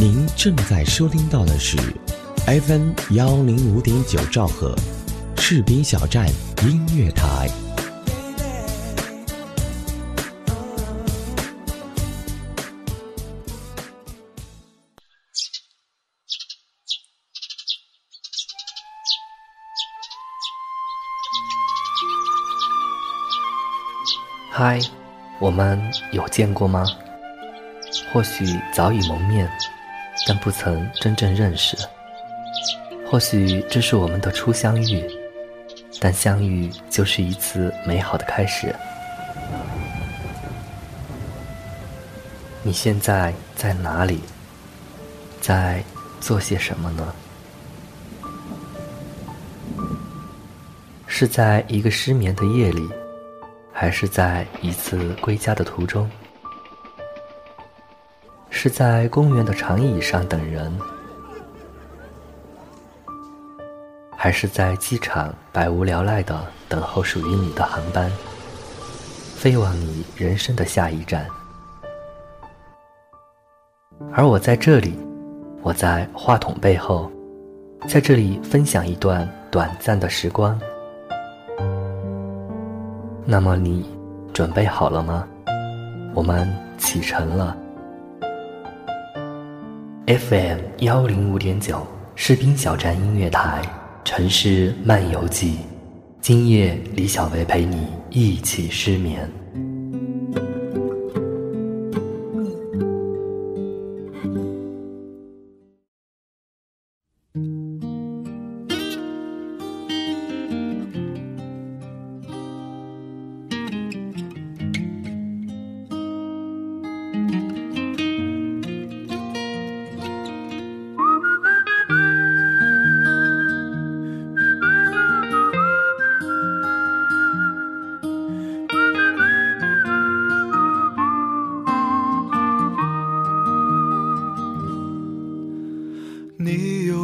您正在收听到的是 FM 幺零五点九兆赫，士兵小站音乐台。嗨，我们有见过吗？或许早已蒙面，但不曾真正认识。或许这是我们的初相遇，但相遇就是一次美好的开始。你现在在哪里？在做些什么呢？是在一个失眠的夜里？还是在一次归家的途中，是在公园的长椅上等人，还是在机场百无聊赖的等候属于你的航班，飞往你人生的下一站？而我在这里，我在话筒背后，在这里分享一段短暂的时光。那么你准备好了吗？我们启程了。FM 幺零五点九士兵小站音乐台城市漫游记，今夜李小维陪你一起失眠。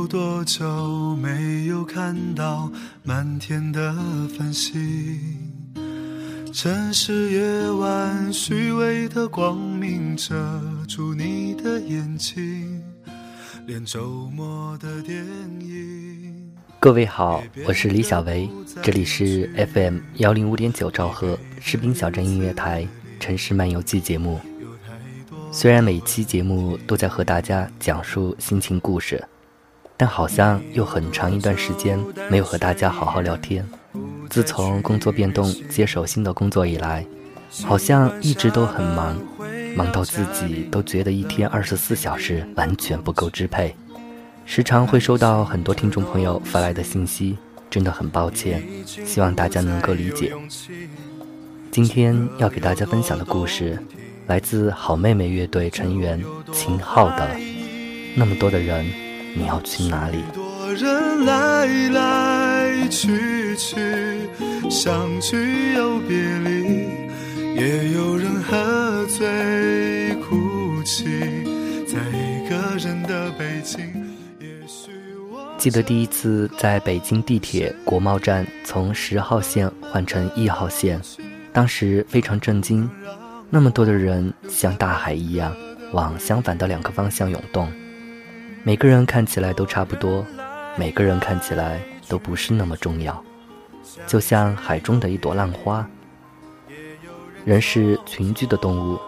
多久没有看到满天的繁星，城市夜晚虚伪的光明遮住你的眼睛，连周末的电影。各位好，我是李小维，这里是 FM 幺零五点九兆赫士兵小镇音乐台城市漫游记节目。虽然每期节目都在和大家讲述心情故事。但好像又很长一段时间没有和大家好好聊天。自从工作变动、接手新的工作以来，好像一直都很忙，忙到自己都觉得一天二十四小时完全不够支配。时常会收到很多听众朋友发来的信息，真的很抱歉，希望大家能够理解。今天要给大家分享的故事，来自好妹妹乐队成员秦昊的《那么多的人》。你要去哪里？多人来来去去，相聚又别离，也有人喝醉哭泣，在一个人的北京。记得第一次在北京地铁国贸站从十号线换成一号线，当时非常震惊，那么多的人像大海一样往相反的两个方向涌动。每个人看起来都差不多，每个人看起来都不是那么重要，就像海中的一朵浪花。人是群居的动物，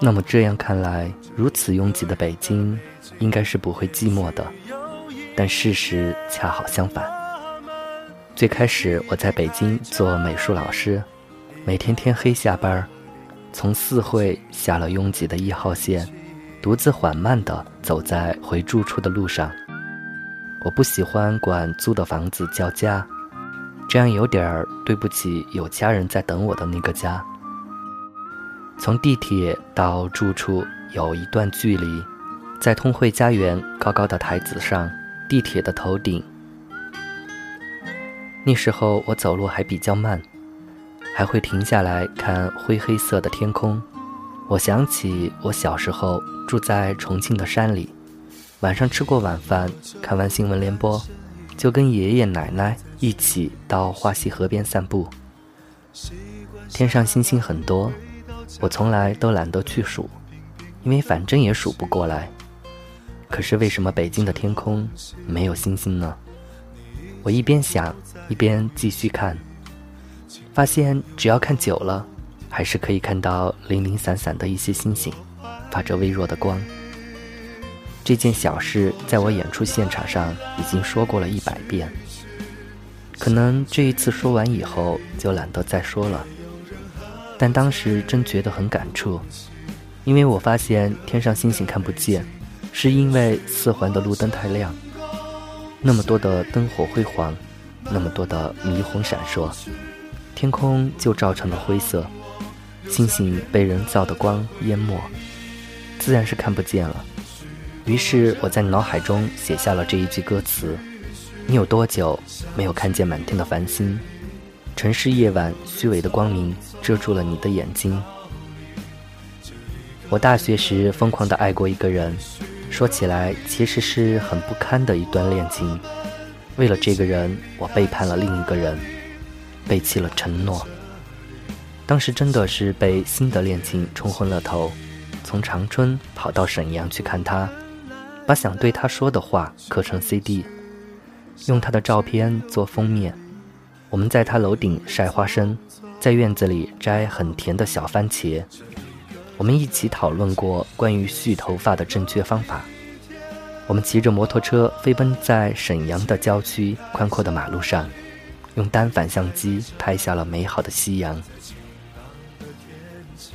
那么这样看来，如此拥挤的北京，应该是不会寂寞的。但事实恰好相反。最开始我在北京做美术老师，每天天黑下班，从四惠下了拥挤的一号线。独自缓慢地走在回住处的路上，我不喜欢管租的房子叫家，这样有点儿对不起有家人在等我的那个家。从地铁到住处有一段距离，在通惠家园高高的台子上，地铁的头顶。那时候我走路还比较慢，还会停下来看灰黑色的天空。我想起我小时候住在重庆的山里，晚上吃过晚饭，看完新闻联播，就跟爷爷奶奶一起到花溪河边散步。天上星星很多，我从来都懒得去数，因为反正也数不过来。可是为什么北京的天空没有星星呢？我一边想，一边继续看，发现只要看久了，还是可以看到零零散散的一些星星，发着微弱的光。这件小事在我演出现场上已经说过了一百遍，可能这一次说完以后就懒得再说了。但当时真觉得很感触，因为我发现天上星星看不见，是因为四环的路灯太亮，那么多的灯火辉煌，那么多的霓虹闪烁，天空就照成了灰色，星星被人造的光淹没，自然是看不见了。于是我在脑海中写下了这一句歌词：“你有多久没有看见满天的繁星？城市夜晚虚伪的光明遮住了你的眼睛。”我大学时疯狂地爱过一个人，说起来其实是很不堪的一段恋情。为了这个人，我背叛了另一个人，背弃了承诺。当时真的是被新的恋情冲昏了头，从长春跑到沈阳去看他。把想对他说的话刻成 CD，用他的照片做封面。我们在他楼顶晒花生，在院子里摘很甜的小番茄。我们一起讨论过关于蓄头发的正确方法。我们骑着摩托车飞奔在沈阳的郊区宽阔的马路上，用单反相机拍下了美好的夕阳。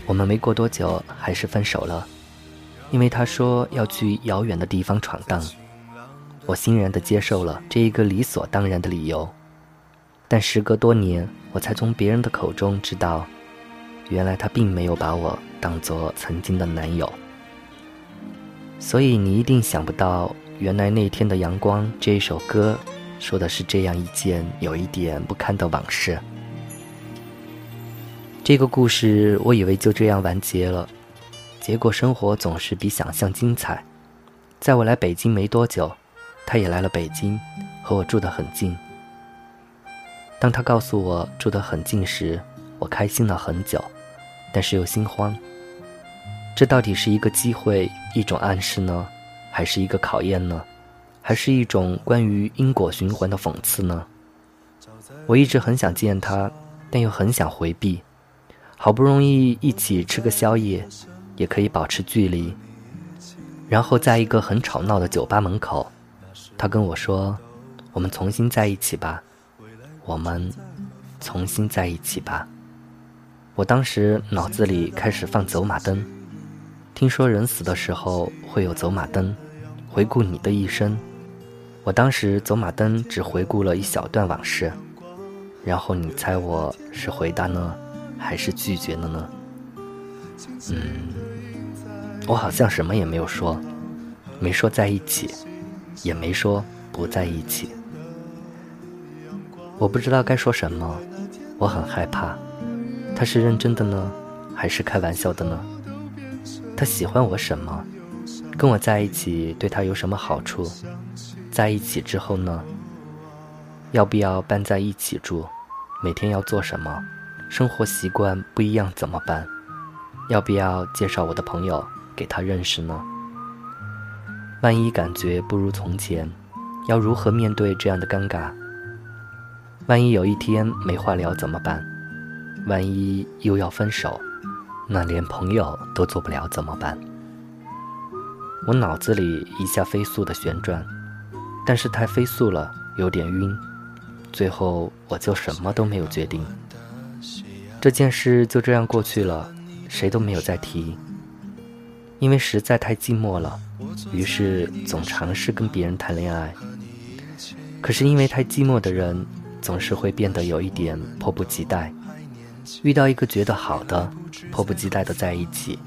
我们没过多久还是分手了。因为他说要去遥远的地方闯荡，我欣然地接受了这一个理所当然的理由。但时隔多年，我才从别人的口中知道，原来他并没有把我当做曾经的男友。所以你一定想不到，原来那天的阳光这一首歌，说的是这样一件有一点不堪的往事。这个故事，我以为就这样完结了。结果生活总是比想象精彩。在我来北京没多久，他也来了北京，和我住得很近。当他告诉我住得很近时，我开心了很久，但是又心慌。这到底是一个机会，一种暗示呢，还是一个考验呢？还是一种关于因果循环的讽刺呢？我一直很想见他，但又很想回避。好不容易一起吃个宵夜。也可以保持距离，然后在一个很吵闹的酒吧门口，他跟我说：“我们重新在一起吧，我们重新在一起吧。”我当时脑子里开始放走马灯，听说人死的时候会有走马灯，回顾你的一生。我当时走马灯只回顾了一小段往事，然后你猜我是回答呢，还是拒绝了呢？嗯。我好像什么也没有说，没说在一起，也没说不在一起。我不知道该说什么，我很害怕。他是认真的呢，还是开玩笑的呢？他喜欢我什么？跟我在一起对他有什么好处？在一起之后呢？要不要搬在一起住？每天要做什么？生活习惯不一样怎么办？要不要介绍我的朋友？给他认识呢？万一感觉不如从前，要如何面对这样的尴尬？万一有一天没话聊怎么办？万一又要分手，那连朋友都做不了怎么办？我脑子里一下飞速的旋转，但是太飞速了，有点晕。最后我就什么都没有决定。这件事就这样过去了，谁都没有再提。因为实在太寂寞了，于是总尝试跟别人谈恋爱。可是因为太寂寞的人，总是会变得有一点迫不及待。遇到一个觉得好的，迫不及待的在一起，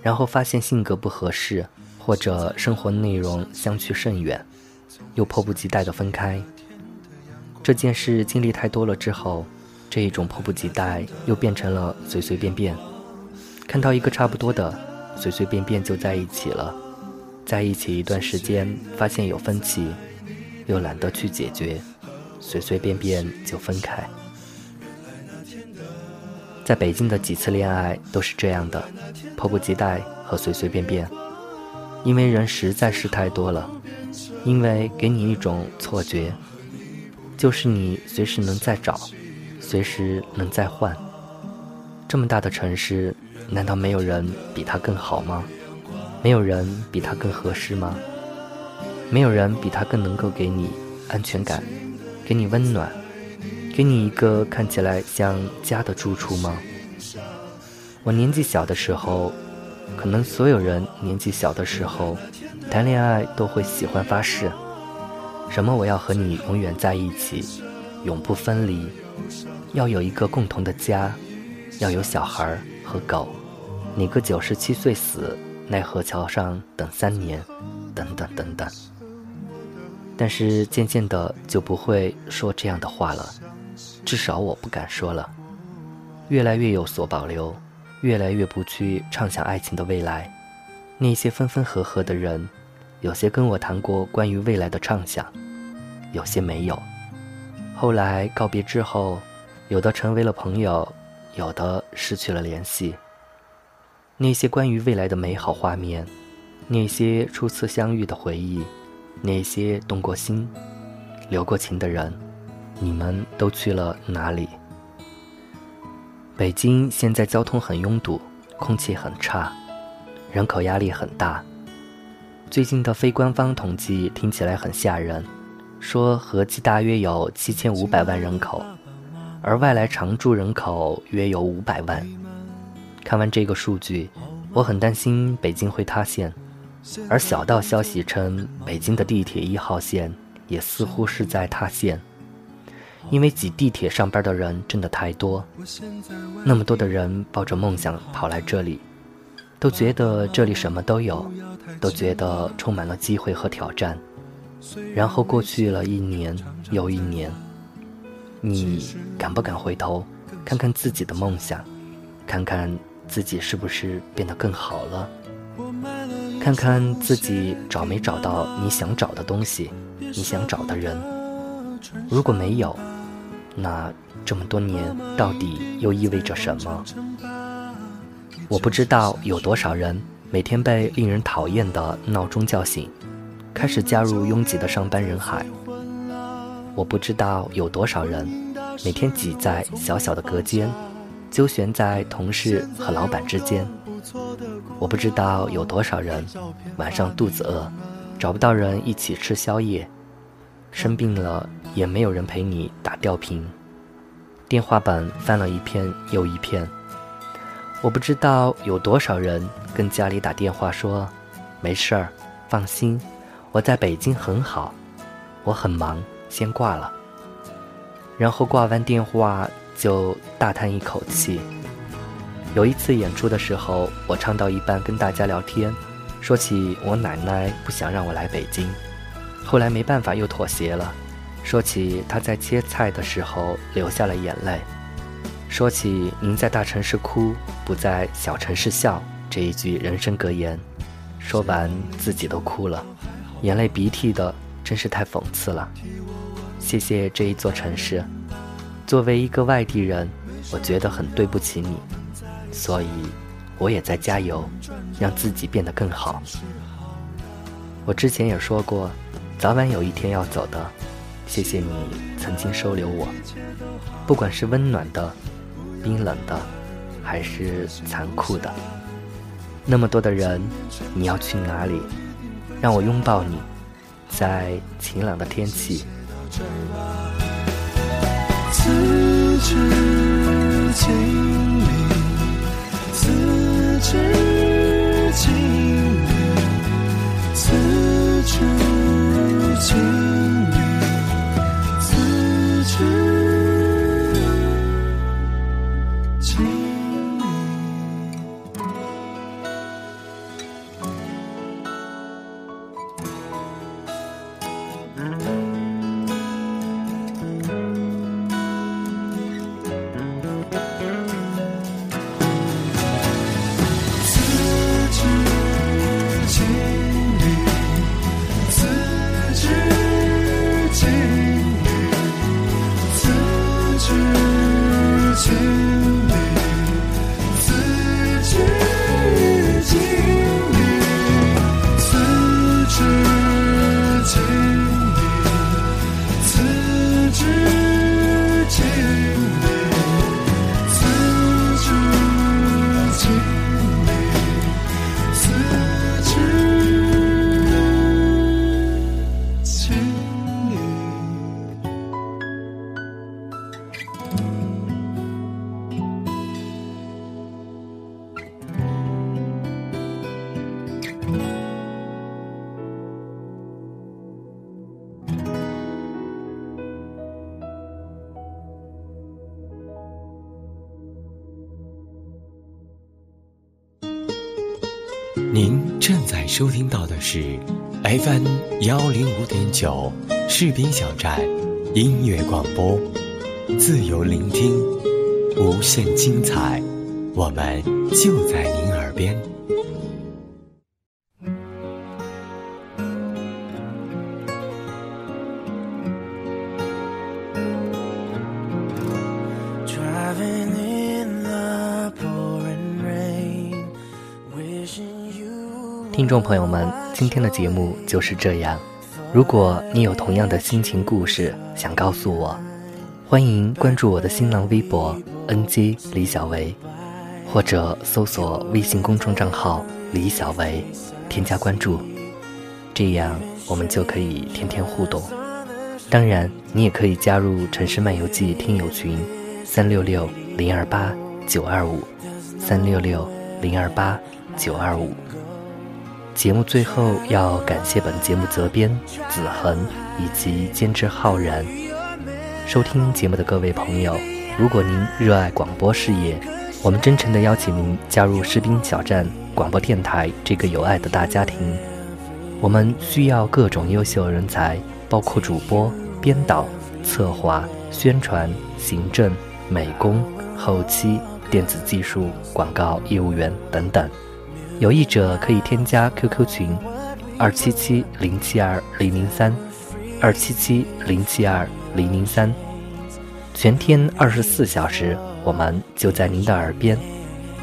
然后发现性格不合适，或者生活内容相去甚远，又迫不及待的分开。这件事经历太多了之后，这一种迫不及待又变成了随随便便。看到一个差不多的。随随便便就在一起了，在一起一段时间，发现有分歧，又懒得去解决，随随便便就分开。在北京的几次恋爱都是这样的，迫不及待和随随便便。因为人实在是太多了，因为给你一种错觉，就是你随时能再找，随时能再换。这么大的城市，难道没有人比他更好吗？没有人比他更合适吗？没有人比他更能够给你安全感，给你温暖，给你一个看起来像家的住处吗？我年纪小的时候。可能所有人年纪小的时候，谈恋爱都会喜欢发誓，什么我要和你永远在一起，永不分离，要有一个共同的家，要有小孩和狗，你个九十七岁死，奈何桥上等三年，等等等等。但是渐渐的就不会说这样的话了，至少我不敢说了，越来越有所保留。越来越不去畅想爱情的未来，那些分分合合的人，有些跟我谈过关于未来的畅想，有些没有。后来告别之后，有的成为了朋友，有的失去了联系。那些关于未来的美好画面，那些初次相遇的回忆，那些动过心、留过情的人，你们都去了哪里？北京现在交通很拥堵，空气很差，人口压力很大。最近的非官方统计听起来很吓人，说合计大约有七千五百万人口，而外来常住人口约有五百万。看完这个数据，我很担心北京会塌陷。而小道消息称，北京的地铁一号线也似乎是在塌陷。因为挤地铁上班的人真的太多，那么多的人抱着梦想跑来这里，都觉得这里什么都有，都觉得充满了机会和挑战。然后过去了一年又一年，你敢不敢回头看看自己的梦想，看看自己是不是变得更好了，看看自己找没找到你想找的东西，你想找的人。如果没有，那这么多年到底又意味着什么？我不知道有多少人每天被令人讨厌的闹钟叫醒，开始加入拥挤的上班人海。我不知道有多少人每天挤在小小的隔间，纠旋在同事和老板之间。我不知道有多少人晚上肚子饿，找不到人一起吃宵夜，生病了。也没有人陪你打吊瓶，电话本翻了一篇又一篇。我不知道有多少人跟家里打电话说：“没事儿，放心，我在北京很好，我很忙，先挂了。”然后挂完电话就大叹一口气。有一次演出的时候，我唱到一半跟大家聊天，说起我奶奶不想让我来北京，后来没办法又妥协了。说起她在切菜的时候流下了眼泪，说起您在大城市哭，不在小城市笑这一句人生格言，说完自己都哭了，眼泪鼻涕的真是太讽刺了。谢谢这一座城市，作为一个外地人，我觉得很对不起你，所以我也在加油，让自己变得更好。我之前也说过，早晚有一天要走的。谢谢你曾经收留我，不管是温暖的、冰冷的，还是残酷的。那么多的人，你要去哪里？让我拥抱你，在晴朗的天气。此致收听到的是 FM 幺零五点九士兵小站音乐广播，自由聆听，无限精彩，我们就在您耳边。众朋友们，今天的节目就是这样。如果你有同样的心情故事想告诉我，欢迎关注我的新浪微博 “ng 李小维”，或者搜索微信公众账号“李小维”，添加关注，这样我们就可以天天互动。当然，你也可以加入《城市漫游记》听友群：三六六零二八九二五，三六六零二八九二五。节目最后要感谢本节目责编子恒以及监制浩然。收听节目的各位朋友，如果您热爱广播事业，我们真诚地邀请您加入士兵小站广播电台这个有爱的大家庭。我们需要各种优秀人才，包括主播、编导、策划、宣传、行政、美工、后期、电子技术、广告业务员等等。有意者可以添加 QQ 群：二七七零七二零零三，二七七零七二零零三，全天二十四小时，我们就在您的耳边。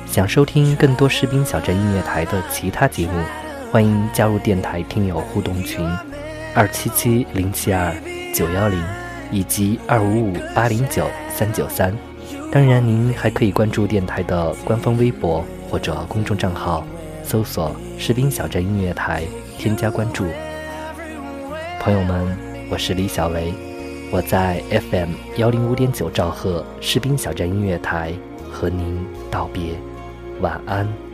想收听更多士兵小镇音乐台的其他节目，欢迎加入电台听友互动群：二七七零七二九幺零以及二五五八零九三九三。当然，您还可以关注电台的官方微博或者公众账号。搜索“士兵小镇音乐台”，添加关注。朋友们，我是李小维，我在 FM 幺零五点九兆赫士兵小镇音乐台和您道别，晚安。